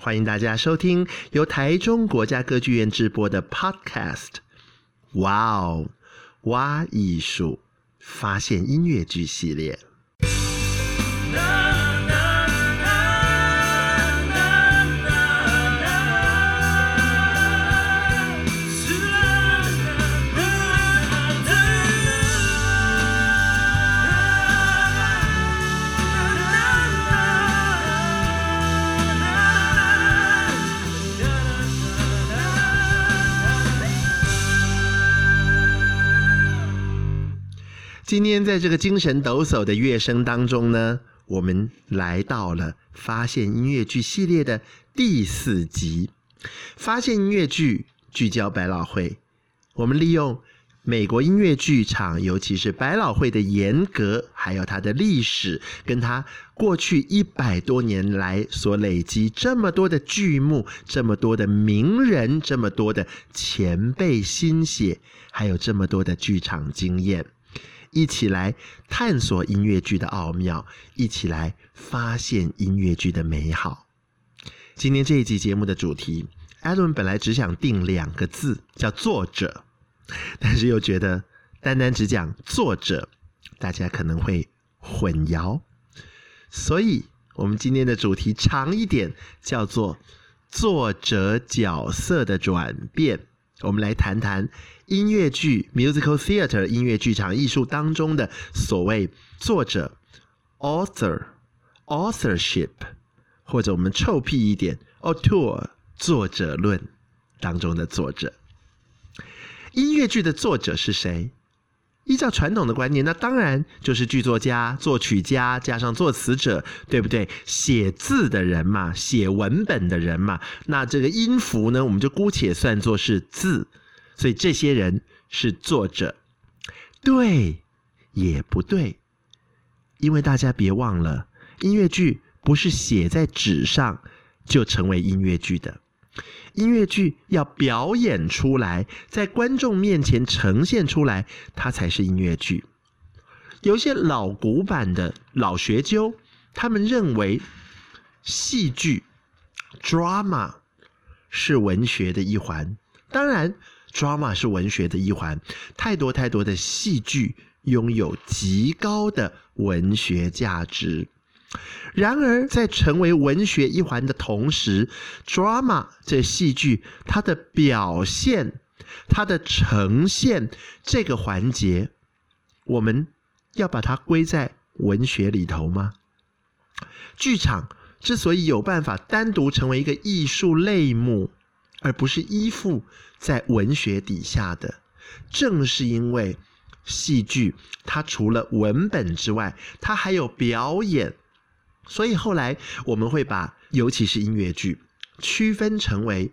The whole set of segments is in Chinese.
欢迎大家收听由台中国家歌剧院制播的 Podcast。哇哦，哇艺术，发现音乐剧系列。今天在这个精神抖擞的乐声当中呢，我们来到了发现音乐剧系列的第四集。发现音乐剧聚焦百老汇，我们利用美国音乐剧场，尤其是百老汇的严格，还有它的历史，跟它过去一百多年来所累积这么多的剧目，这么多的名人，这么多的前辈心血，还有这么多的剧场经验。一起来探索音乐剧的奥妙，一起来发现音乐剧的美好。今天这一集节目的主题，艾伦本来只想定两个字，叫作者，但是又觉得单单只讲作者，大家可能会混淆，所以我们今天的主题长一点，叫做作者角色的转变。我们来谈谈音乐剧 （musical theater） 音乐剧场艺术当中的所谓作者 （author）、authorship，或者我们臭屁一点 （auteur） 作者论当中的作者。音乐剧的作者是谁？依照传统的观念，那当然就是剧作家、作曲家加上作词者，对不对？写字的人嘛，写文本的人嘛。那这个音符呢，我们就姑且算作是字。所以这些人是作者，对也不对，因为大家别忘了，音乐剧不是写在纸上就成为音乐剧的。音乐剧要表演出来，在观众面前呈现出来，它才是音乐剧。有些老古板的老学究，他们认为戏剧 （drama） 是文学的一环。当然，drama 是文学的一环。太多太多的戏剧拥有极高的文学价值。然而，在成为文学一环的同时，drama 这戏剧它的表现、它的呈现这个环节，我们要把它归在文学里头吗？剧场之所以有办法单独成为一个艺术类目，而不是依附在文学底下的，正是因为戏剧它除了文本之外，它还有表演。所以后来我们会把，尤其是音乐剧，区分成为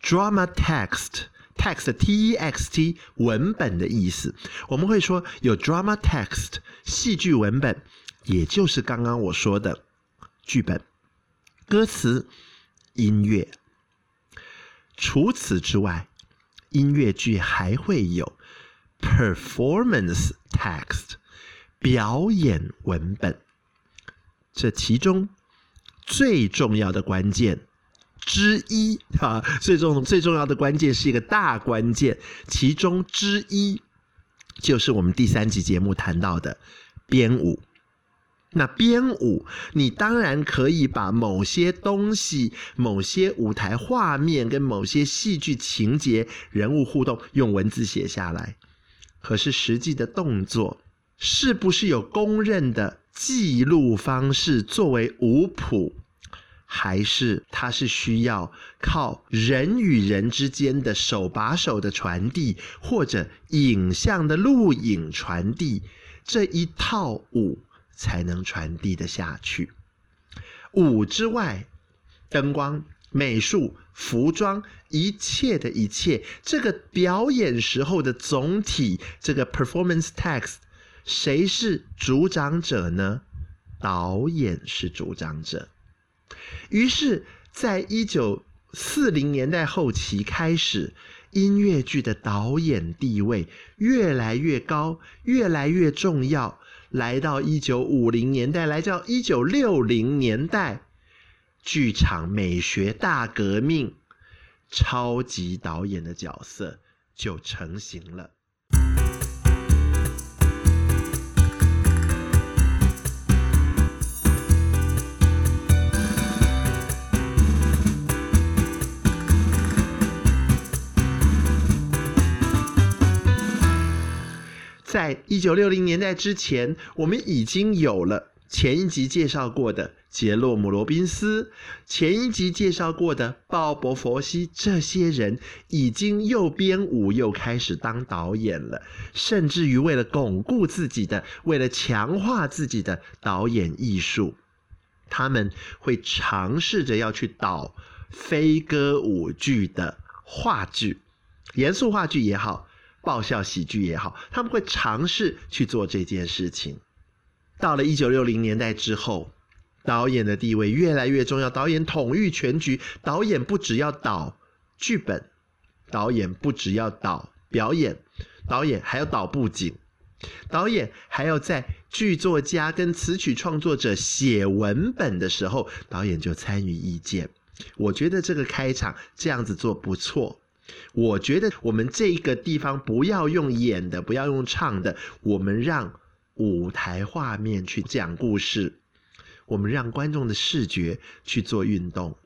drama text，text t e x t 文本的意思。我们会说有 drama text 戏剧文本，也就是刚刚我说的剧本、歌词、音乐。除此之外，音乐剧还会有 performance text 表演文本。这其中最重要的关键之一啊，最重最重要的关键是一个大关键，其中之一就是我们第三集节目谈到的编舞。那编舞，你当然可以把某些东西、某些舞台画面跟某些戏剧情节、人物互动用文字写下来，可是实际的动作是不是有公认的？记录方式作为舞谱，还是它是需要靠人与人之间的手把手的传递，或者影像的录影传递，这一套舞才能传递得下去。舞之外，灯光、美术、服装，一切的一切，这个表演时候的总体，这个 performance text，谁是主掌者呢？导演是主掌者。于是，在一九四零年代后期开始，音乐剧的导演地位越来越高，越来越重要。来到一九五零年代，来到一九六零年代。剧场美学大革命，超级导演的角色就成型了。在一九六零年代之前，我们已经有了前一集介绍过的。杰洛姆·罗宾斯，前一集介绍过的鲍勃·佛西，这些人已经又编舞又开始当导演了，甚至于为了巩固自己的，为了强化自己的导演艺术，他们会尝试着要去导非歌舞剧的话剧，严肃话剧也好，爆笑喜剧也好，他们会尝试去做这件事情。到了一九六零年代之后。导演的地位越来越重要，导演统御全局。导演不只要导剧本，导演不只要导表演，导演还要导布景，导演还要在剧作家跟词曲创作者写文本的时候，导演就参与意见。我觉得这个开场这样子做不错。我觉得我们这个地方不要用演的，不要用唱的，我们让舞台画面去讲故事。我们让观众的视觉去做运动，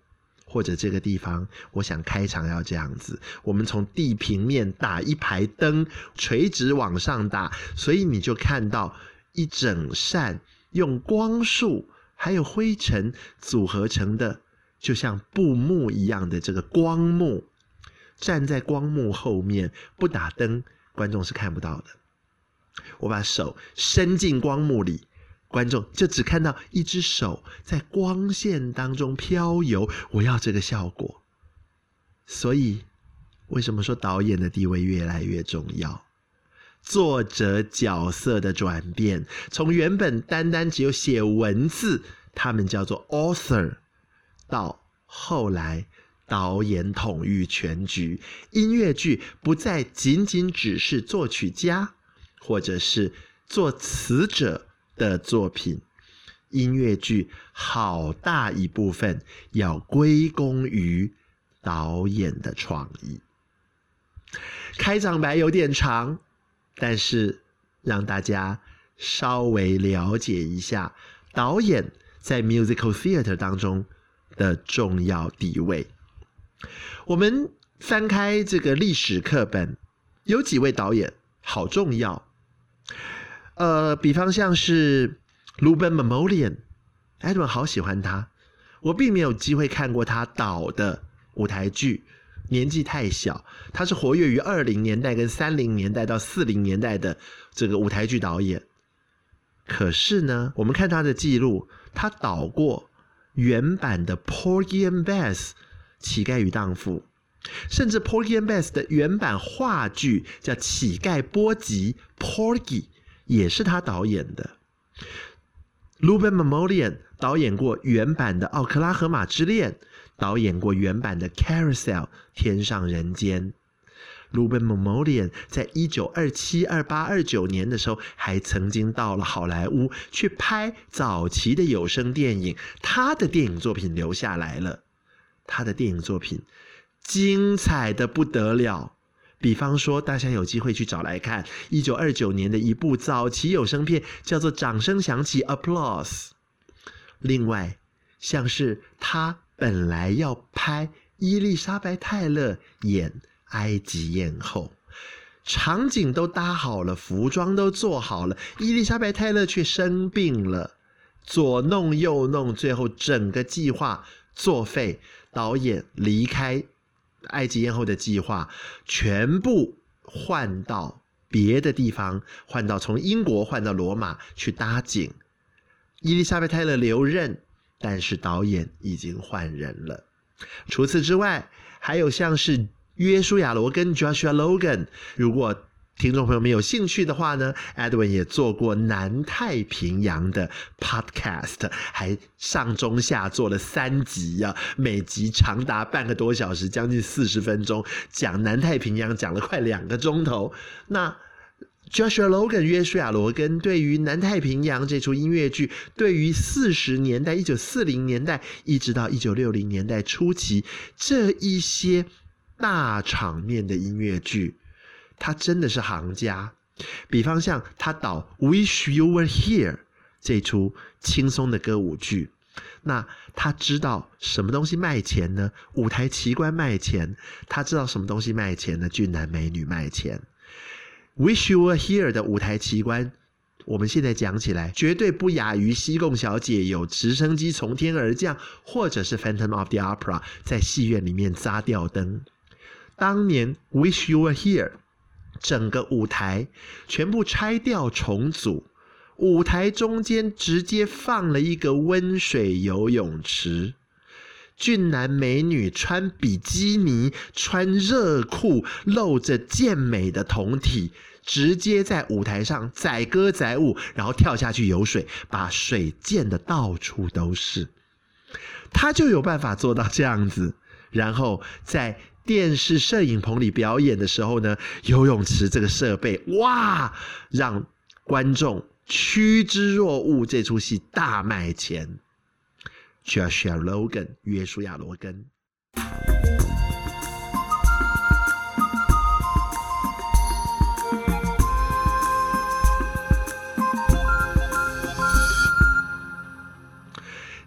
或者这个地方，我想开场要这样子：我们从地平面打一排灯，垂直往上打，所以你就看到一整扇用光束还有灰尘组合成的，就像布幕一样的这个光幕。站在光幕后面不打灯，观众是看不到的。我把手伸进光幕里。观众就只看到一只手在光线当中飘游，我要这个效果。所以，为什么说导演的地位越来越重要？作者角色的转变，从原本单单只有写文字，他们叫做 author，到后来导演统御全局，音乐剧不再仅仅只是作曲家或者是作词者。的作品，音乐剧好大一部分要归功于导演的创意。开场白有点长，但是让大家稍微了解一下导演在 musical theater 当中的重要地位。我们翻开这个历史课本，有几位导演好重要。呃，比方像是 Rouben m a m o l i a n e d w i n 好喜欢他。我并没有机会看过他导的舞台剧，年纪太小。他是活跃于二零年代跟三零年代到四零年代的这个舞台剧导演。可是呢，我们看他的记录，他导过原版的 Porgy and Bess 乞丐与荡妇，甚至 Porgy and Bess 的原版话剧叫乞丐波吉 Porgy。也是他导演的。Rouben Mamoulian 导演过原版的《奥克拉荷马之恋》，导演过原版的《Carousel》天上人间。Rouben Mamoulian 在一九二七、二八、二九年的时候，还曾经到了好莱坞去拍早期的有声电影。他的电影作品留下来了，他的电影作品精彩的不得了。比方说，大家有机会去找来看，一九二九年的一部早期有声片，叫做《掌声响起》。另外，像是他本来要拍伊丽莎白·泰勒演埃及艳后，场景都搭好了，服装都做好了，伊丽莎白·泰勒却生病了，左弄右弄，最后整个计划作废，导演离开。埃及艳后的计划全部换到别的地方，换到从英国换到罗马去搭景。伊丽莎白泰勒留任，但是导演已经换人了。除此之外，还有像是约书亚·罗根 （Joshua Logan）。如果听众朋友们有兴趣的话呢，Edwin 也做过南太平洋的 Podcast，还上中下做了三集啊，每集长达半个多小时，将近四十分钟，讲南太平洋讲了快两个钟头。那 Joshua Logan 约书亚罗根对于南太平洋这出音乐剧，对于四十年代一九四零年代一直到一九六零年代初期这一些大场面的音乐剧。他真的是行家，比方像他导《Wish You Were Here》这出轻松的歌舞剧，那他知道什么东西卖钱呢？舞台奇观卖钱。他知道什么东西卖钱呢？俊男美女卖钱。《Wish You Were Here》的舞台奇观，我们现在讲起来绝对不亚于西贡小姐有直升机从天而降，或者是《Phantom of the Opera》在戏院里面扎吊灯。当年《Wish You Were Here》。整个舞台全部拆掉重组，舞台中间直接放了一个温水游泳池，俊男美女穿比基尼、穿热裤、露着健美的胴体，直接在舞台上载歌载舞，然后跳下去游水，把水溅得到处都是。他就有办法做到这样子，然后在。电视摄影棚里表演的时候呢，游泳池这个设备哇，让观众趋之若鹜。这出戏大卖钱。Joshua Logan 约书亚罗根，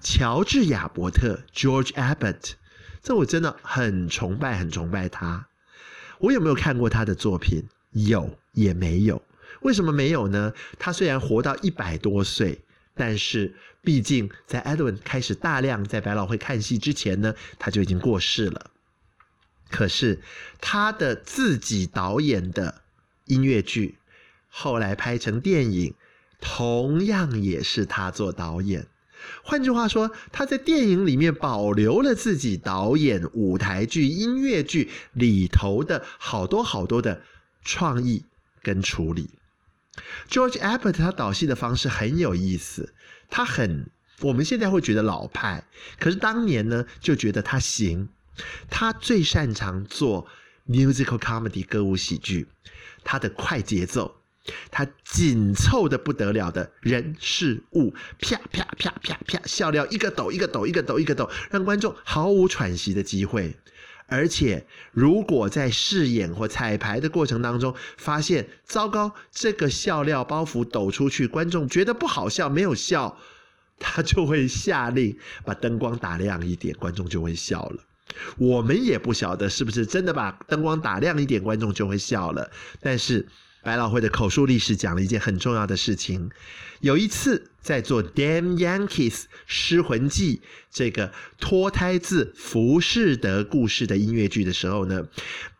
乔治亚伯特 George Abbott。这我真的很崇拜，很崇拜他。我有没有看过他的作品？有，也没有。为什么没有呢？他虽然活到一百多岁，但是毕竟在 Edwin 开始大量在百老汇看戏之前呢，他就已经过世了。可是他的自己导演的音乐剧，后来拍成电影，同样也是他做导演。换句话说，他在电影里面保留了自己导演舞台剧、音乐剧里头的好多好多的创意跟处理。George Abbott 他导戏的方式很有意思，他很我们现在会觉得老派，可是当年呢就觉得他行。他最擅长做 musical comedy 歌舞喜剧，他的快节奏。他紧凑的不得了的人事物，啪啪啪啪啪，笑料一个抖一个抖一个抖一个抖，让观众毫无喘息的机会。而且，如果在试演或彩排的过程当中发现糟糕，这个笑料包袱抖出去，观众觉得不好笑，没有笑，他就会下令把灯光打亮一点，观众就会笑了。我们也不晓得是不是真的把灯光打亮一点，观众就会笑了，但是。百老汇的口述历史讲了一件很重要的事情。有一次在做《Damn Yankees》失魂记这个脱胎自浮士德故事的音乐剧的时候呢，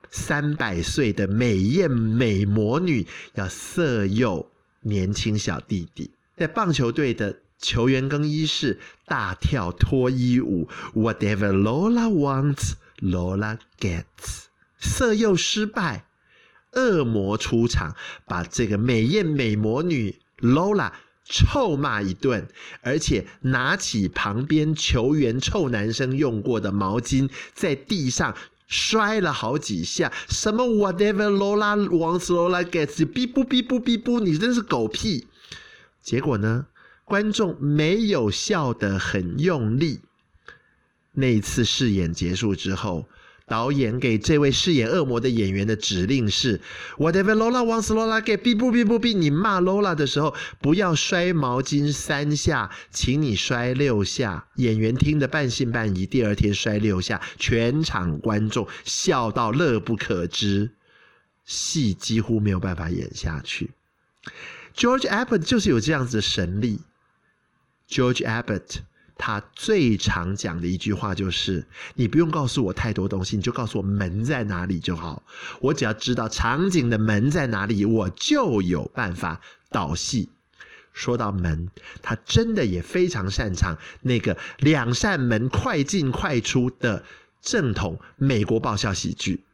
三百岁的美艳美魔女要色诱年轻小弟弟，在棒球队的球员更衣室大跳脱衣舞，Whatever Lola wants, Lola gets，色诱失败。恶魔出场，把这个美艳美魔女 Lola 臭骂一顿，而且拿起旁边球员臭男生用过的毛巾，在地上摔了好几下。什么 Whatever Lola wants, Lola gets，逼不逼不逼不，你真是狗屁！结果呢，观众没有笑得很用力。那一次试演结束之后。导演给这位饰演恶魔的演员的指令是：Whatever Lola wants, Lola get。哔不哔不哔，你骂 Lola 的时候，不要摔毛巾三下，请你摔六下。演员听得半信半疑，第二天摔六下，全场观众笑到乐不可支，戏几乎没有办法演下去。George Abbott 就是有这样子的神力，George Abbott。他最常讲的一句话就是：“你不用告诉我太多东西，你就告诉我门在哪里就好。我只要知道场景的门在哪里，我就有办法导戏。说到门，他真的也非常擅长那个两扇门快进快出的正统美国爆笑喜剧。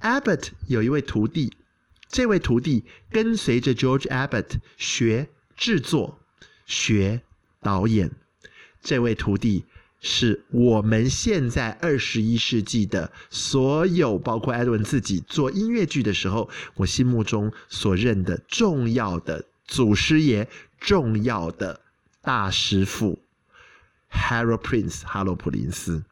Abbott 有一位徒弟，这位徒弟跟随着 George Abbott 学制作、学导演。这位徒弟是我们现在二十一世纪的所有，包括艾伦自己做音乐剧的时候，我心目中所认的重要的祖师爷、重要的大师傅 Harold Prince 哈罗普林斯。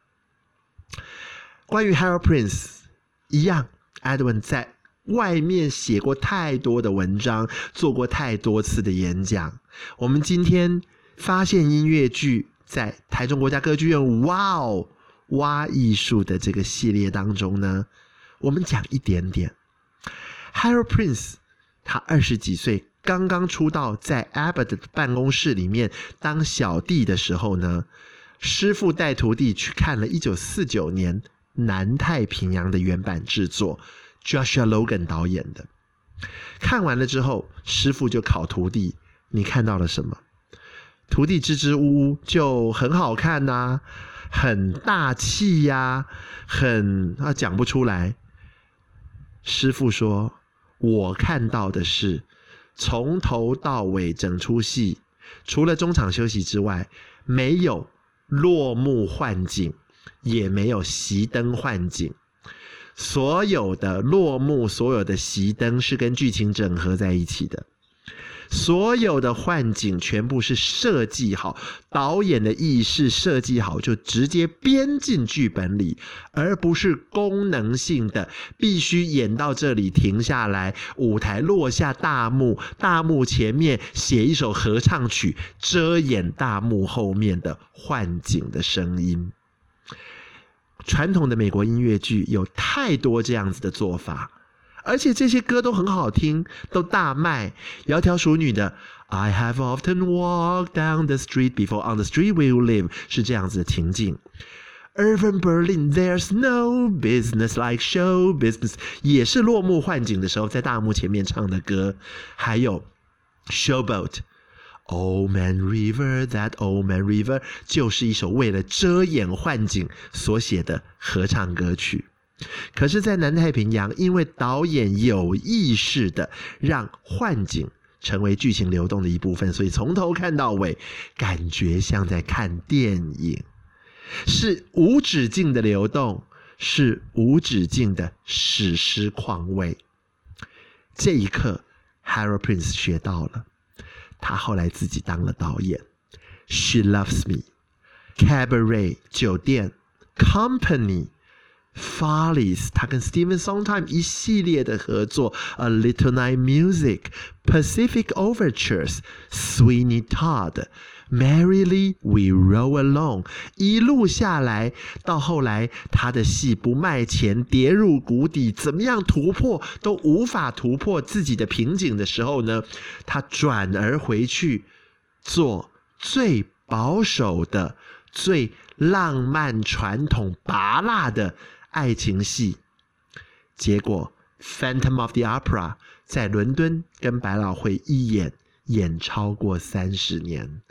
关于 Harold Prince，一样。艾德文在外面写过太多的文章，做过太多次的演讲。我们今天发现音乐剧在台中国家歌剧院，哇哦，哇艺术的这个系列当中呢，我们讲一点点。Harold Prince，他二十几岁，刚刚出道，在 Abbott 的办公室里面当小弟的时候呢，师傅带徒弟去看了一九四九年。南太平洋的原版制作，Joshua Logan 导演的。看完了之后，师傅就考徒弟：“你看到了什么？”徒弟支支吾吾，就很好看呐、很大气呀、很啊讲不出来。师傅说：“我看到的是，从头到尾整出戏，除了中场休息之外，没有落幕换景。”也没有熄灯换景，所有的落幕，所有的熄灯是跟剧情整合在一起的，所有的幻景全部是设计好，导演的意识设计好，就直接编进剧本里，而不是功能性的，必须演到这里停下来，舞台落下大幕，大幕前面写一首合唱曲，遮掩大幕后面的幻景的声音。传统的美国音乐剧有太多这样子的做法，而且这些歌都很好听，都大卖。窈窕淑女的 "I have often walked down the street before on the street we will live" 是这样子的情境。Irving Berlin "There's no business like show business" 也是落幕幻景的时候在大幕前面唱的歌。还有 Showboat。Old Man River, that old man river，就是一首为了遮掩幻景所写的合唱歌曲。可是，在南太平洋，因为导演有意识的让幻景成为剧情流动的一部分，所以从头看到尾，感觉像在看电影，是无止境的流动，是无止境的史诗况味。这一刻，Harold Prince 学到了。他后来自己当了导演，《She Loves Me》、《Cabaret》、酒店、《Company》、Follies，他跟 Stephen Sondheim 一系列的合作，《A Little Night Music》、《Pacific Overtures》、Sweeney Todd。Merrily we roll along，一路下来，到后来他的戏不卖钱，跌入谷底，怎么样突破都无法突破自己的瓶颈的时候呢？他转而回去做最保守的、最浪漫、传统、拔辣的爱情戏。结果《Phantom of the Opera》在伦敦跟百老汇一演演超过三十年。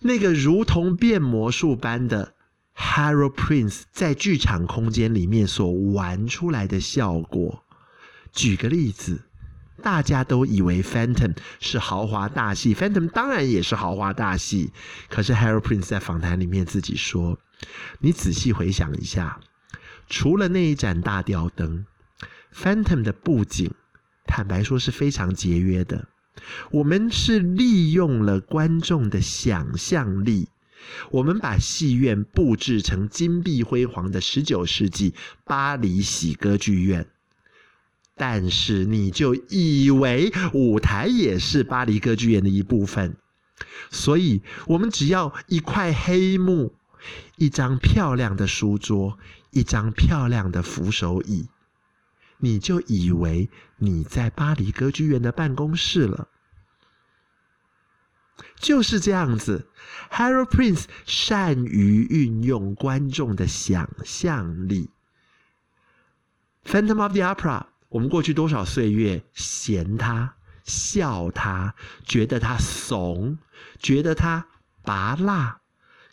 那个如同变魔术般的 Harold Prince 在剧场空间里面所玩出来的效果，举个例子，大家都以为 Phantom 是豪华大戏，Phantom 当然也是豪华大戏。可是 Harold Prince 在访谈里面自己说：“你仔细回想一下，除了那一盏大吊灯，Phantom 的布景，坦白说是非常节约的。”我们是利用了观众的想象力，我们把戏院布置成金碧辉煌的十九世纪巴黎喜歌剧院，但是你就以为舞台也是巴黎歌剧院的一部分，所以我们只要一块黑幕、一张漂亮的书桌、一张漂亮的扶手椅。你就以为你在巴黎歌剧院的办公室了，就是这样子。Harold Prince 善于运用观众的想象力。Phantom of the Opera，我们过去多少岁月嫌它、笑他，觉得他怂，觉得他拔辣。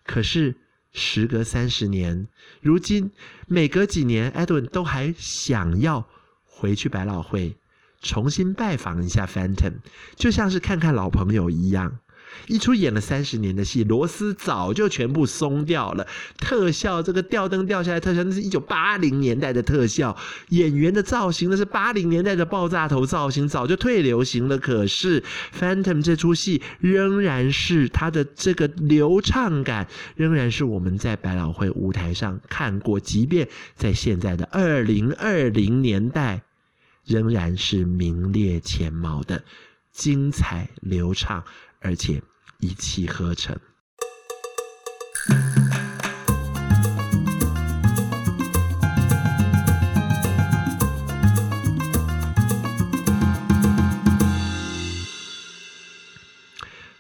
可是时隔三十年，如今每隔几年，Edwin 都还想要回去百老汇重新拜访一下 Phantom，就像是看看老朋友一样。一出演了三十年的戏，螺丝早就全部松掉了。特效，这个吊灯掉下来特效，那是一九八零年代的特效。演员的造型，那是八零年代的爆炸头造型，早就退流行了。可是《Phantom》这出戏仍然是它的这个流畅感，仍然是我们在百老汇舞台上看过，即便在现在的二零二零年代，仍然是名列前茅的精彩流畅。而且一气呵成。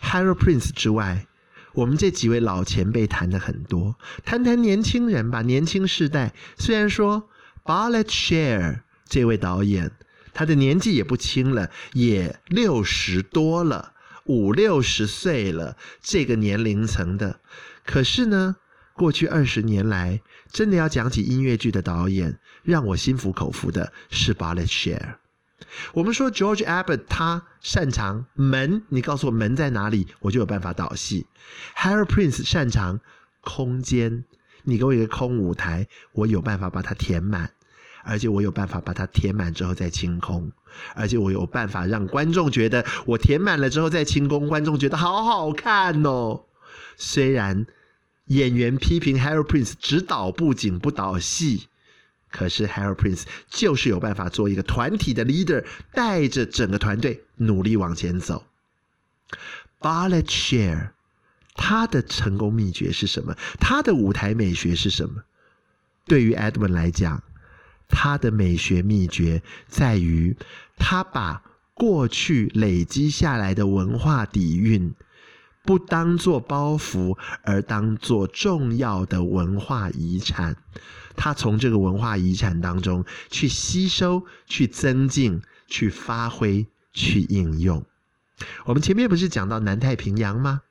Hero Prince 之外，我们这几位老前辈谈的很多，谈谈年轻人吧。年轻世代虽然说 b a r l e t Share 这位导演，他的年纪也不轻了，也六十多了。五六十岁了，这个年龄层的，可是呢，过去二十年来，真的要讲起音乐剧的导演，让我心服口服的是 Ballet Share。我们说 George Abbott 他擅长门，你告诉我门在哪里，我就有办法导戏。Harold Prince 擅长空间，你给我一个空舞台，我有办法把它填满。而且我有办法把它填满之后再清空，而且我有办法让观众觉得我填满了之后再清空，观众觉得好好看哦。虽然演员批评 Harold Prince 只导布景不导戏，可是 Harold Prince 就是有办法做一个团体的 leader，带着整个团队努力往前走。Ballet Share 他的成功秘诀是什么？他的舞台美学是什么？对于 Edwin 来讲。他的美学秘诀在于，他把过去累积下来的文化底蕴，不当作包袱，而当作重要的文化遗产。他从这个文化遗产当中去吸收、去增进、去发挥、去应用。我们前面不是讲到南太平洋吗？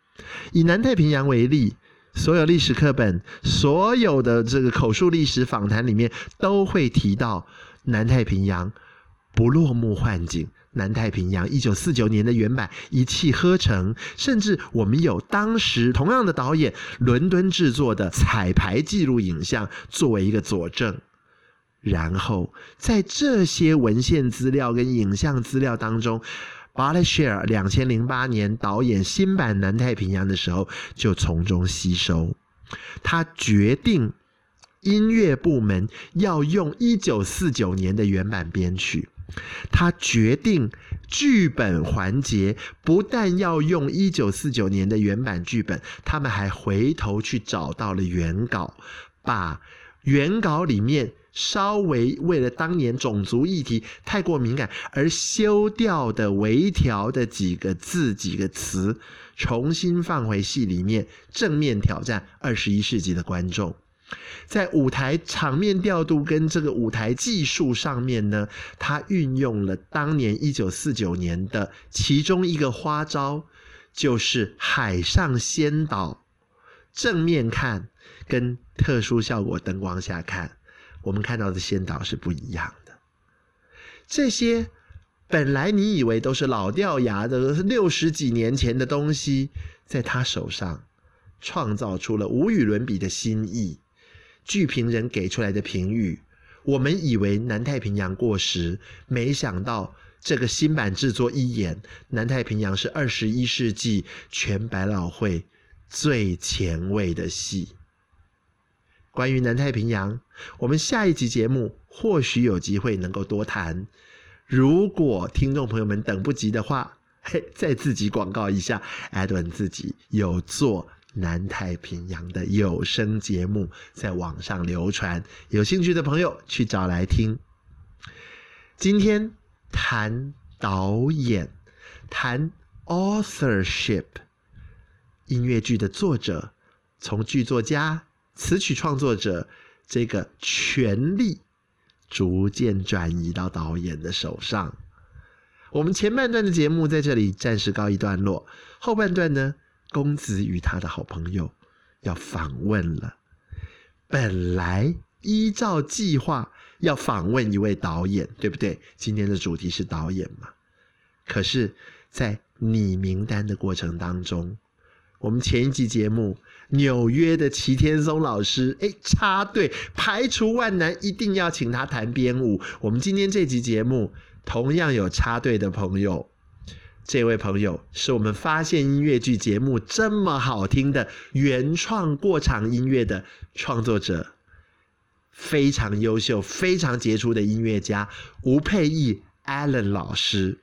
以南太平洋为例。所有历史课本、所有的这个口述历史访谈里面，都会提到南太平洋不落幕幻景。南太平洋一九四九年的原版一气呵成，甚至我们有当时同样的导演伦敦制作的彩排记录影像作为一个佐证。然后在这些文献资料跟影像资料当中。Bartlett Sher 两千零八年导演新版《南太平洋》的时候，就从中吸收。他决定音乐部门要用一九四九年的原版编曲。他决定剧本环节不但要用一九四九年的原版剧本，他们还回头去找到了原稿，把原稿里面。稍微为了当年种族议题太过敏感而修掉的微调的几个字几个词，重新放回戏里面，正面挑战二十一世纪的观众。在舞台场面调度跟这个舞台技术上面呢，他运用了当年一九四九年的其中一个花招，就是海上先导，正面看跟特殊效果灯光下看。我们看到的先导是不一样的。这些本来你以为都是老掉牙的，六十几年前的东西，在他手上创造出了无与伦比的新意。剧评人给出来的评语，我们以为南太平洋过时，没想到这个新版制作一演，南太平洋是二十一世纪全百老汇最前卫的戏。关于南太平洋，我们下一集节目或许有机会能够多谈。如果听众朋友们等不及的话，嘿，再自己广告一下，Edwin 自己有做南太平洋的有声节目，在网上流传，有兴趣的朋友去找来听。今天谈导演，谈 authorship，音乐剧的作者，从剧作家。词曲创作者这个权力逐渐转移到导演的手上，我们前半段的节目在这里暂时告一段落，后半段呢，公子与他的好朋友要访问了。本来依照计划要访问一位导演，对不对？今天的主题是导演嘛？可是，在拟名单的过程当中，我们前一集节目纽约的齐天松老师，哎，插队，排除万难，一定要请他弹编舞。我们今天这集节目。同样有插队的朋友，这位朋友是我们发现音乐剧节目这么好听的原创过场音乐的创作者，非常优秀、非常杰出的音乐家吴沛忆 Alan 老师。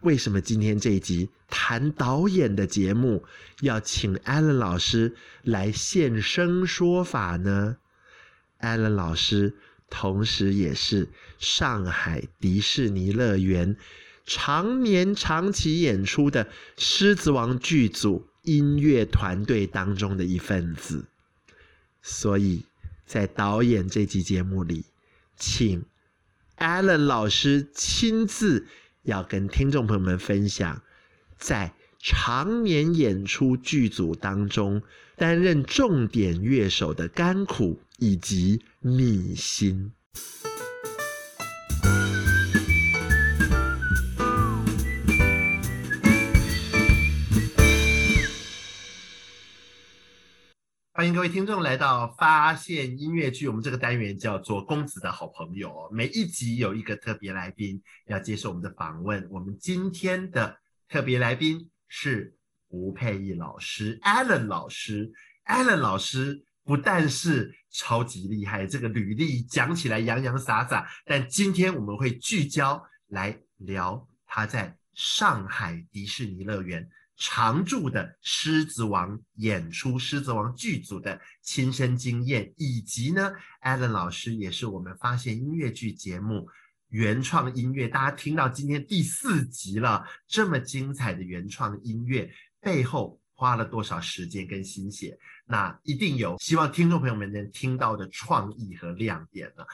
为什么今天这一集谈导演的节目要请 Allen 老师来现身说法呢？Allen 老师。同时，也是上海迪士尼乐园常年长期演出的《狮子王》剧组音乐团队当中的一份子，所以在导演这集节目里，请 Allen 老师亲自要跟听众朋友们分享，在常年演出剧组当中担任重点乐手的甘苦。以及秘辛。欢迎各位听众来到发现音乐剧，我们这个单元叫做公子的好朋友。每一集有一个特别来宾要接受我们的访问。我们今天的特别来宾是吴佩忆老师，Alan 老师，Alan 老师。不但是超级厉害，这个履历讲起来洋洋洒洒，但今天我们会聚焦来聊他在上海迪士尼乐园常驻的《狮子王》演出，《狮子王》剧组的亲身经验，以及呢，Alan 老师也是我们发现音乐剧节目原创音乐，大家听到今天第四集了，这么精彩的原创音乐背后。花了多少时间跟心血？那一定有希望听众朋友们能听到的创意和亮点了。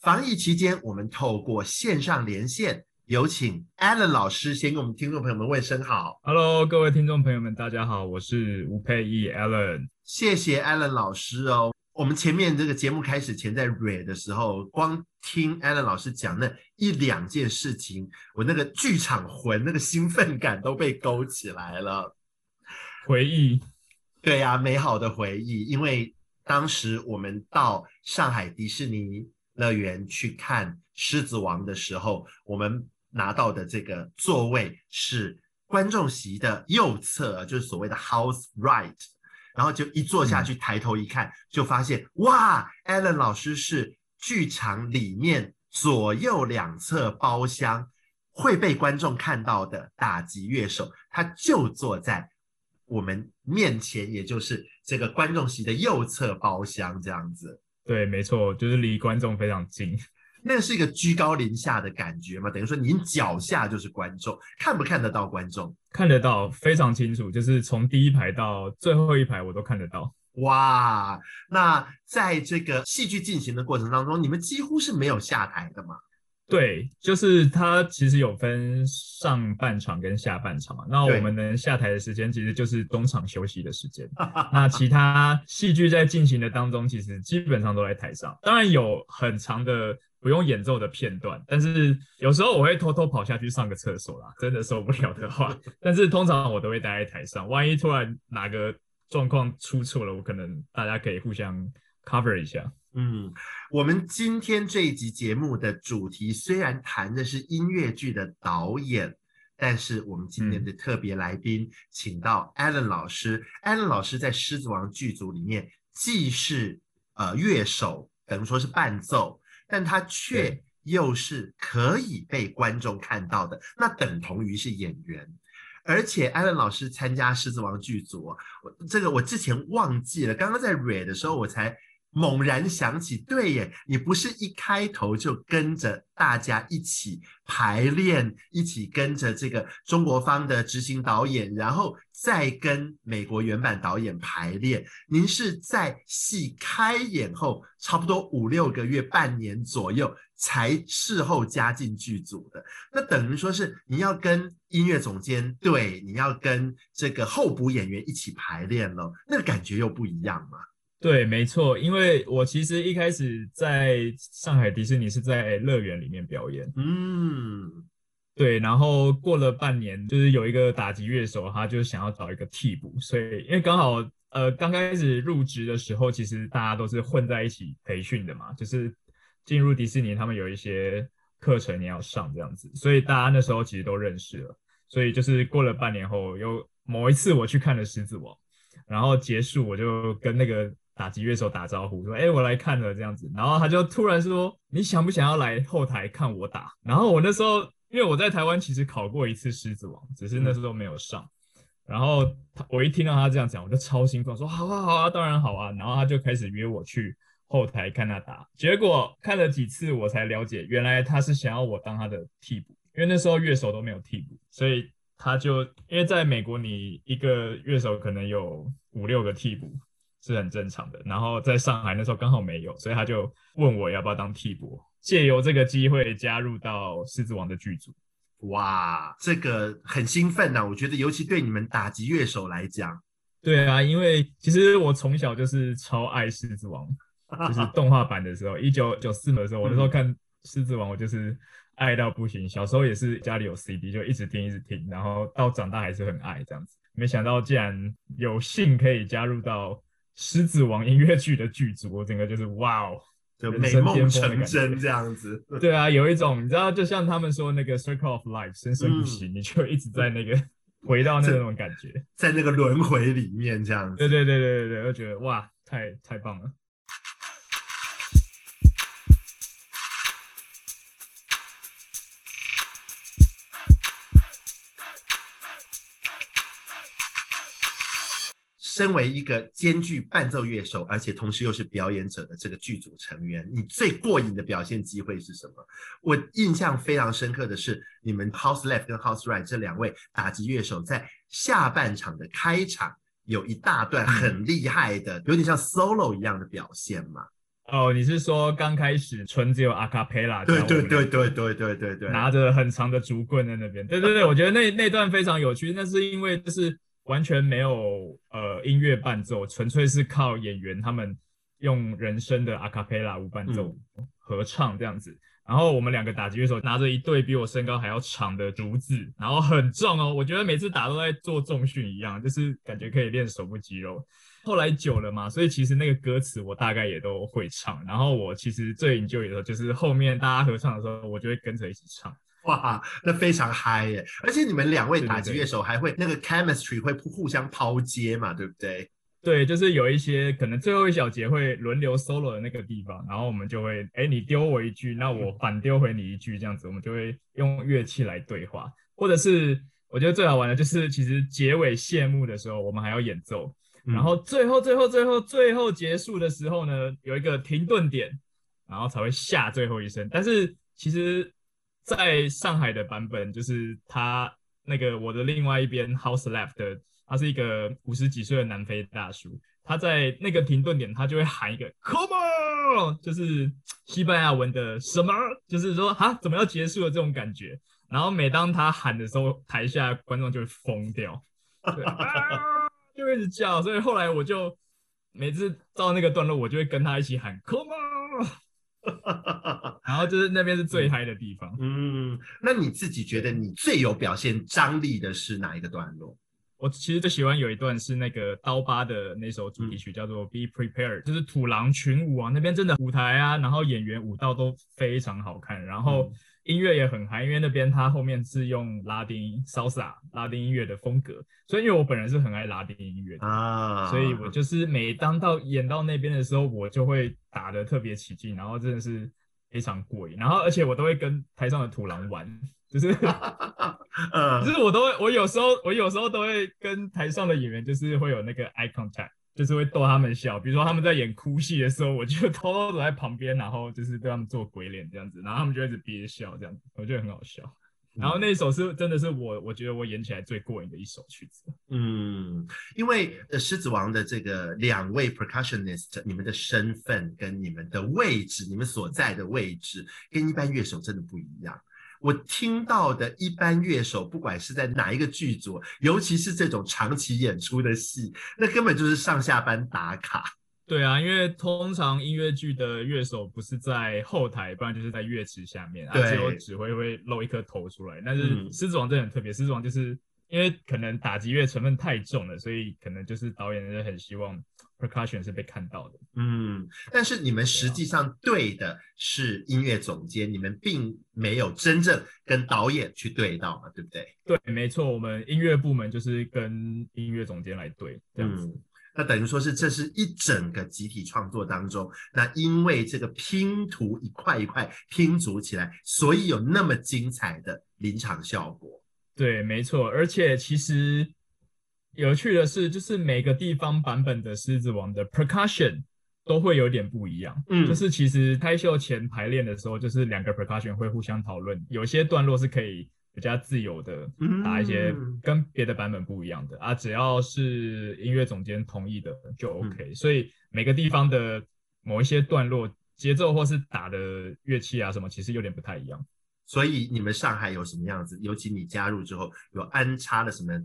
防疫期间，我们透过线上连线，有请 Alan 老师先跟我们听众朋友们问声好。Hello，各位听众朋友们，大家好，我是吴佩忆 Alan。谢谢 Alan 老师哦。我们前面这个节目开始前在 read 的时候，光听 Alan 老师讲那一两件事情，我那个剧场魂、那个兴奋感都被勾起来了。回忆，对呀、啊，美好的回忆。因为当时我们到上海迪士尼乐园去看《狮子王》的时候，我们拿到的这个座位是观众席的右侧，就是所谓的 House Right。然后就一坐下去，抬头一看，嗯、就发现哇，Allen 老师是剧场里面左右两侧包厢会被观众看到的打击乐手，他就坐在。我们面前，也就是这个观众席的右侧包厢，这样子。对，没错，就是离观众非常近。那是一个居高临下的感觉嘛？等于说您脚下就是观众，看不看得到观众？看得到，非常清楚，就是从第一排到最后一排我都看得到。哇，那在这个戏剧进行的过程当中，你们几乎是没有下台的嘛？对，就是它其实有分上半场跟下半场嘛。那我们能下台的时间其实就是中场休息的时间。那其他戏剧在进行的当中，其实基本上都在台上。当然有很长的不用演奏的片段，但是有时候我会偷偷跑下去上个厕所啦，真的受不了的话。但是通常我都会待在台上，万一突然哪个状况出错了，我可能大家可以互相 cover 一下。嗯，我们今天这一集节目的主题虽然谈的是音乐剧的导演，但是我们今天的特别来宾请到 Alan 老师。嗯、Alan 老师在《狮子王》剧组里面既是呃乐手，等于说是伴奏，但他却又是可以被观众看到的，那等同于是演员。而且 Alan 老师参加《狮子王》剧组，我这个我之前忘记了，刚刚在 read 的时候我才。猛然想起，对耶，你不是一开头就跟着大家一起排练，一起跟着这个中国方的执行导演，然后再跟美国原版导演排练。您是在戏开演后，差不多五六个月、半年左右，才事后加进剧组的。那等于说是你要跟音乐总监对，你要跟这个候补演员一起排练了，那个感觉又不一样嘛。对，没错，因为我其实一开始在上海迪士尼是在乐园里面表演，嗯，对，然后过了半年，就是有一个打击乐手，他就想要找一个替补，所以因为刚好呃刚开始入职的时候，其实大家都是混在一起培训的嘛，就是进入迪士尼，他们有一些课程你要上这样子，所以大家那时候其实都认识了，所以就是过了半年后，有某一次我去看了《狮子王》，然后结束我就跟那个。打击乐手打招呼说：“哎、欸，我来看了这样子。”然后他就突然说：“你想不想要来后台看我打？”然后我那时候因为我在台湾其实考过一次狮子王，只是那时候没有上。然后他我一听到他这样讲，我就超兴奋，说：“好啊，好啊，当然好啊。”然后他就开始约我去后台看他打。结果看了几次，我才了解原来他是想要我当他的替补，因为那时候乐手都没有替补，所以他就因为在美国，你一个乐手可能有五六个替补。是很正常的，然后在上海那时候刚好没有，所以他就问我要不要当替补，借由这个机会加入到《狮子王》的剧组。哇，这个很兴奋呐、啊！我觉得尤其对你们打击乐手来讲，对啊，因为其实我从小就是超爱《狮子王》，就是动画版的时候，一九九四年的时候，我那时候看《狮子王》，我就是爱到不行。小时候也是家里有 CD，就一直听一直听，然后到长大还是很爱这样子。没想到竟然有幸可以加入到。狮子王音乐剧的剧组，我整个就是哇哦，就美梦成真这样子。对啊，有一种你知道，就像他们说那个 circle of life，生生不息，嗯、你就一直在那个 回到那种感觉，在，那个轮回里面这样子。对对对对对对，我觉得哇，太太棒了。身为一个兼具伴奏乐手，而且同时又是表演者的这个剧组成员，你最过瘾的表现机会是什么？我印象非常深刻的是，你们 House Left 跟 House Right 这两位打击乐手在下半场的开场有一大段很厉害的，有点像 solo 一样的表现嘛？哦，你是说刚开始纯只有 a cappella？对对对对对对对对，拿着很长的竹棍在那边。对对对，我觉得那那段非常有趣，那是因为就是。完全没有呃音乐伴奏，纯粹是靠演员他们用人声的阿卡贝拉无伴奏合唱这样子。嗯、然后我们两个打击乐手拿着一对比我身高还要长的竹子，然后很重哦，我觉得每次打都在做重训一样，就是感觉可以练手部肌肉。后来久了嘛，所以其实那个歌词我大概也都会唱。然后我其实最 enjoy 的时候就是后面大家合唱的时候，我就会跟着一起唱。哇，那非常嗨耶！而且你们两位打击乐手还会那个 chemistry 会互相抛接嘛，对不对？对，就是有一些可能最后一小节会轮流 solo 的那个地方，然后我们就会，哎，你丢我一句，那我反丢回你一句，这样子，我们就会用乐器来对话。或者是我觉得最好玩的就是，其实结尾谢幕的时候，我们还要演奏，然后最后最后最后最后结束的时候呢，有一个停顿点，然后才会下最后一声。但是其实。在上海的版本，就是他那个我的另外一边 House Left，他是一个五十几岁的南非大叔，他在那个停顿点，他就会喊一个 Come on，就是西班牙文的什么，就是说哈怎么要结束了这种感觉。然后每当他喊的时候，台下观众就会疯掉，就一直叫。所以后来我就每次到那个段落，我就会跟他一起喊 Come on。然后就是那边是最嗨的地方。嗯，那你自己觉得你最有表现张力的是哪一个段落？我其实最喜欢有一段是那个刀疤的那首主题曲，叫做《Be Prepared》，就是土狼群舞啊，那边真的舞台啊，然后演员舞蹈都非常好看，然后。音乐也很嗨，因为那边它后面是用拉丁 salsa 拉丁音乐的风格，所以因为我本人是很爱拉丁音乐的啊，所以我就是每当到演到那边的时候，我就会打的特别起劲，然后真的是非常过瘾，然后而且我都会跟台上的土狼玩，就是，嗯，就是我都会，我有时候我有时候都会跟台上的演员就是会有那个 eye contact，就是会逗他们笑。比如说他们在演哭戏的时候，我就偷偷躲在旁边，然后就是对他们做鬼脸这样子，然后他们就一直憋笑这样子，我觉得很好笑。然后那首是真的是我，我觉得我演起来最过瘾的一首曲子。嗯，因为，狮子王的这个两位 percussionist，你们的身份跟你们的位置，你们所在的位置跟一般乐手真的不一样。我听到的一般乐手，不管是在哪一个剧组，尤其是这种长期演出的戏，那根本就是上下班打卡。对啊，因为通常音乐剧的乐手不是在后台，不然就是在乐池下面，对，只有指挥会露一颗头出来。但是《狮子王》真的很特别，嗯，《狮子王》就是因为可能打击乐成分太重了，所以可能就是导演就很希望 percussion 是被看到的。嗯，但是你们实际上对的是音乐总监，你们并没有真正跟导演去对到嘛，对不对？对，没错，我们音乐部门就是跟音乐总监来对，这样子。嗯那等于说是，这是一整个集体创作当中，那因为这个拼图一块一块拼组起来，所以有那么精彩的临场效果。对，没错。而且其实有趣的是，就是每个地方版本的《狮子王》的 percussion 都会有点不一样。嗯，就是其实开秀前排练的时候，就是两个 percussion 会互相讨论，有些段落是可以。比较自由的打一些跟别的版本不一样的、嗯、啊，只要是音乐总监同意的就 OK、嗯。所以每个地方的某一些段落节奏或是打的乐器啊什么，其实有点不太一样。所以你们上海有什么样子？尤其你加入之后，有安插了什么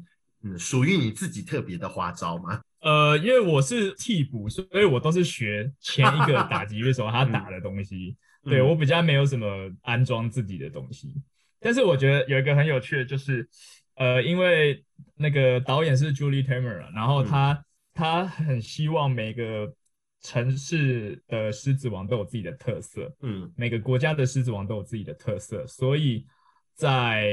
嗯属于你自己特别的花招吗？呃，因为我是替补，所以我都是学前一个打击乐手他打的东西。嗯、对我比较没有什么安装自己的东西。但是我觉得有一个很有趣的，就是，呃，因为那个导演是 Julie Taymor，然后他、嗯、他很希望每个城市的狮子王都有自己的特色，嗯，每个国家的狮子王都有自己的特色，所以在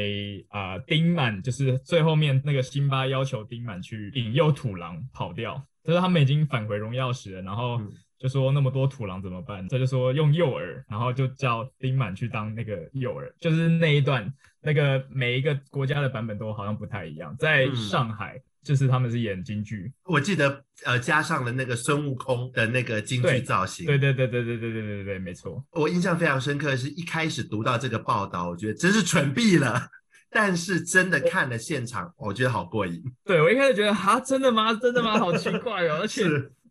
啊、呃、丁满就是最后面那个辛巴要求丁满去引诱土狼跑掉，就是他们已经返回荣耀石了，然后。嗯就说那么多土狼怎么办？他就说用诱饵，然后就叫丁满去当那个诱饵。就是那一段，那个每一个国家的版本都好像不太一样。在上海，嗯、就是他们是演京剧，我记得呃加上了那个孙悟空的那个京剧造型。对对对对对对对对对对，没错。我印象非常深刻的是一开始读到这个报道，我觉得真是蠢毙了。但是真的看了现场，我觉得好过瘾。对，我一开始觉得哈，真的吗？真的吗？好奇怪哦，而且。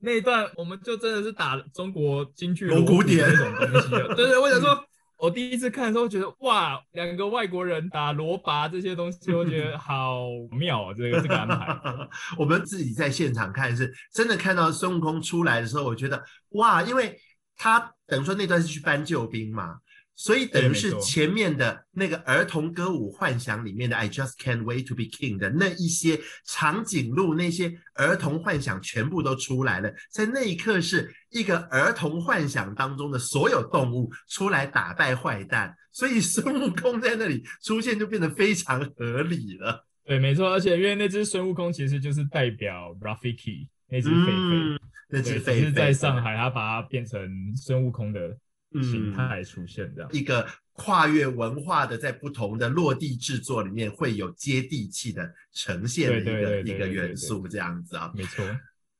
那一段我们就真的是打中国京剧锣鼓点那种东西的，对对，我想说，我第一次看的时候觉得哇，两个外国人打罗拔这些东西，我觉得 好妙啊，这个这个安排。我们自己在现场看是真的看到孙悟空出来的时候，我觉得哇，因为他等于说那段是去搬救兵嘛。所以等于是前面的那个儿童歌舞幻想里面的 I just can't wait to be king 的那一些长颈鹿，那些儿童幻想全部都出来了，在那一刻是一个儿童幻想当中的所有动物出来打败坏蛋，所以孙悟空在那里出现就变得非常合理了。对，没错，而且因为那只孙悟空其实就是代表 Rafiki 那只狒狒，那只狒狒是在上海，他把它变成孙悟空的。形态出现这样、嗯、一个跨越文化的，在不同的落地制作里面会有接地气的呈现的一个一个元素，这样子啊，没错。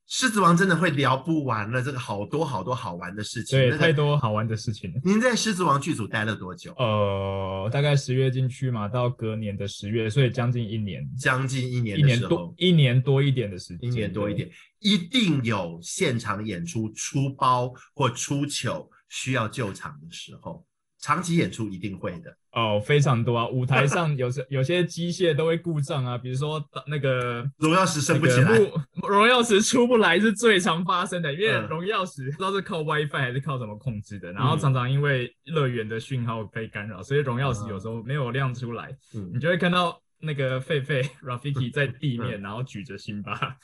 狮子王真的会聊不完了，这个好多好多好玩的事情，对，那个、太多好玩的事情。您在狮子王剧组待了多久？呃，大概十月进去嘛，到隔年的十月，所以将近一年，将近一年，一年多，一年多一点的时间，一年多一点，一定有现场演出出包或出糗。需要救场的时候，长期演出一定会的哦，非常多啊！舞台上有时 有些机械都会故障啊，比如说那个荣耀石升不起来，荣耀石出不来是最常发生的，因为荣耀石不知道是靠 WiFi 还是靠什么控制的，然后常常因为乐园的讯号被干扰，所以荣耀石有时候没有亮出来，嗯、你就会看到那个狒狒 Rafiki 在地面，然后举着辛巴，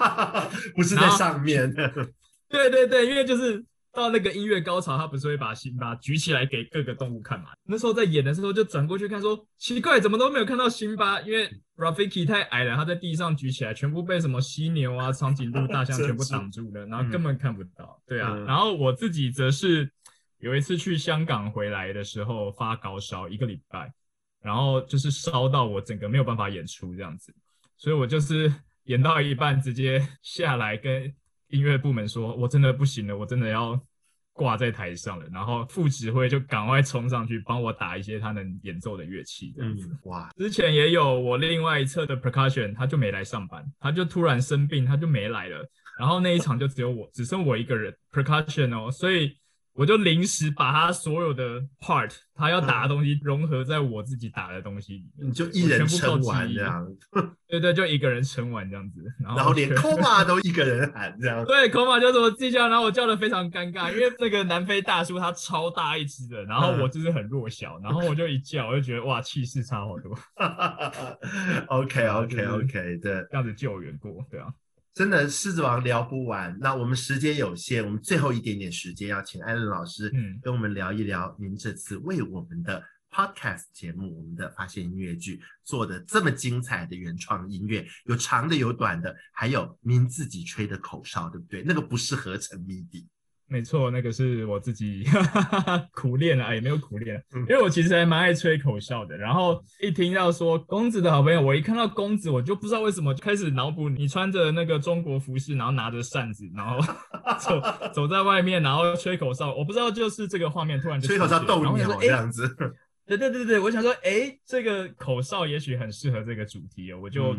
不是在上面。对对对，因为就是。到那个音乐高潮，他不是会把辛巴举起来给各个动物看嘛？那时候在演的时候，就转过去看，说奇怪，怎么都没有看到辛巴，因为 Rafiki 太矮了，他在地上举起来，全部被什么犀牛啊、长颈鹿、大象全部挡住了，然后根本看不到。对啊，然后我自己则是有一次去香港回来的时候发高烧一个礼拜，然后就是烧到我整个没有办法演出这样子，所以我就是演到一半直接下来跟。音乐部门说，我真的不行了，我真的要挂在台上了。然后副指挥就赶快冲上去帮我打一些他能演奏的乐器，这样子。哇！之前也有我另外一侧的 percussion，他就没来上班，他就突然生病，他就没来了。然后那一场就只有我，只剩我一个人 percussion 哦，所以。我就临时把他所有的 part，他要打的东西融合在我自己打的东西里面，你就一人撑完这样。对对，就一个人撑完这样子，然后，然后连 coma 都一个人喊这样。对，coma 就是我自己叫，然后我叫的非常尴尬，因为那个南非大叔他超大一只的，然后我就是很弱小，然后我就一叫，我就觉得哇，气势差好多。OK OK OK，对，这样子救援过，对啊。真的狮子王聊不完，那我们时间有限，我们最后一点点时间要请艾伦老师跟我们聊一聊您这次为我们的 podcast 节目，我们的发现音乐剧做的这么精彩的原创音乐，有长的有短的，还有您自己吹的口哨，对不对？那个不是合成 MIDI。没错，那个是我自己 苦练了，也没有苦练，因为我其实还蛮爱吹口哨的。然后一听到说公子的好朋友，我一看到公子，我就不知道为什么就开始脑补你穿着那个中国服饰，然后拿着扇子，然后 走走在外面，然后吹口哨。我不知道就是这个画面突然就吹口哨逗鸟这样子。对对对对，我想说，哎，这个口哨也许很适合这个主题哦，我就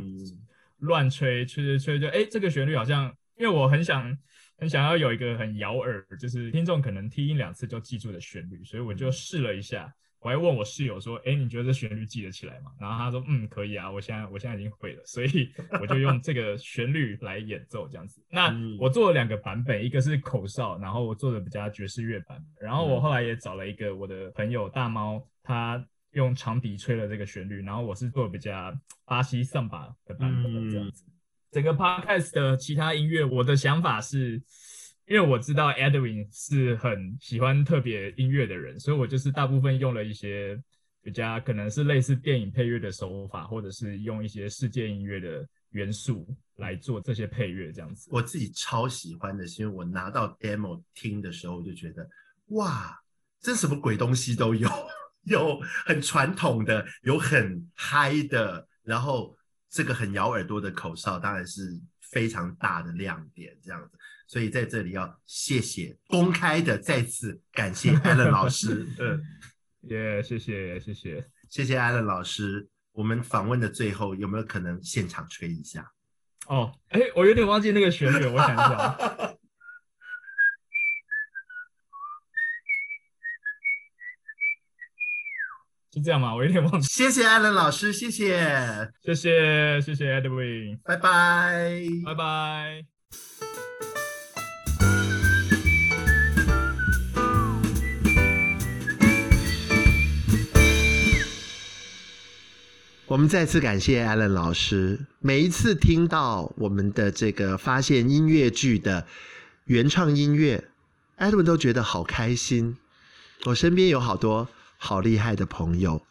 乱吹吹吹吹，就哎，这个旋律好像，因为我很想。很想要有一个很咬耳，就是听众可能听一两次就记住的旋律，所以我就试了一下。我还问我室友说：“哎，你觉得这旋律记得起来吗？”然后他说：“嗯，可以啊，我现在我现在已经会了。”所以 我就用这个旋律来演奏这样子。那我做了两个版本，一个是口哨，然后我做的比较爵士乐版本。然后我后来也找了一个我的朋友大猫，他用长笛吹了这个旋律，然后我是做比较巴西桑巴的版本这样子。整个 podcast 的其他音乐，我的想法是，因为我知道 Edwin 是很喜欢特别音乐的人，所以我就是大部分用了一些比较可能是类似电影配乐的手法，或者是用一些世界音乐的元素来做这些配乐，这样子。我自己超喜欢的是，因为我拿到 demo 听的时候，我就觉得哇，这什么鬼东西都有，有很传统的，有很嗨的，然后。这个很咬耳朵的口哨当然是非常大的亮点，这样子，所以在这里要谢谢，公开的再次感谢 Alan 老师，嗯，耶，谢谢谢谢谢谢 Alan 老师。我们访问的最后有没有可能现场吹一下？哦，哎，我有点忘记那个旋律，我想一下。是这样吗？我有点忘记。谢谢艾伦老师，谢谢，谢谢，谢谢 Edwin，拜拜，拜拜。我们再次感谢艾伦老师。每一次听到我们的这个发现音乐剧的原创音乐，Edwin 都觉得好开心。我身边有好多。好厉害的朋友，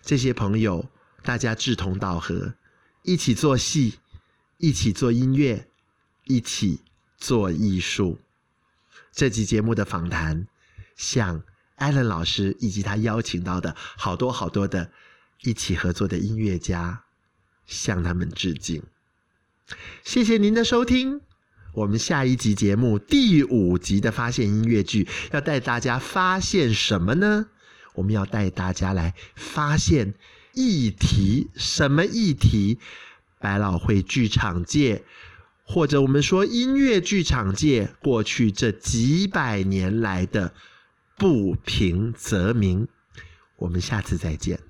这些朋友大家志同道合，一起做戏，一起做音乐，一起做艺术。这集节目的访谈，向艾伦老师以及他邀请到的好多好多的一起合作的音乐家，向他们致敬。谢谢您的收听，我们下一集节目第五集的发现音乐剧要带大家发现什么呢？我们要带大家来发现议题，什么议题？百老汇剧场界，或者我们说音乐剧场界，过去这几百年来的不平则鸣。我们下次再见。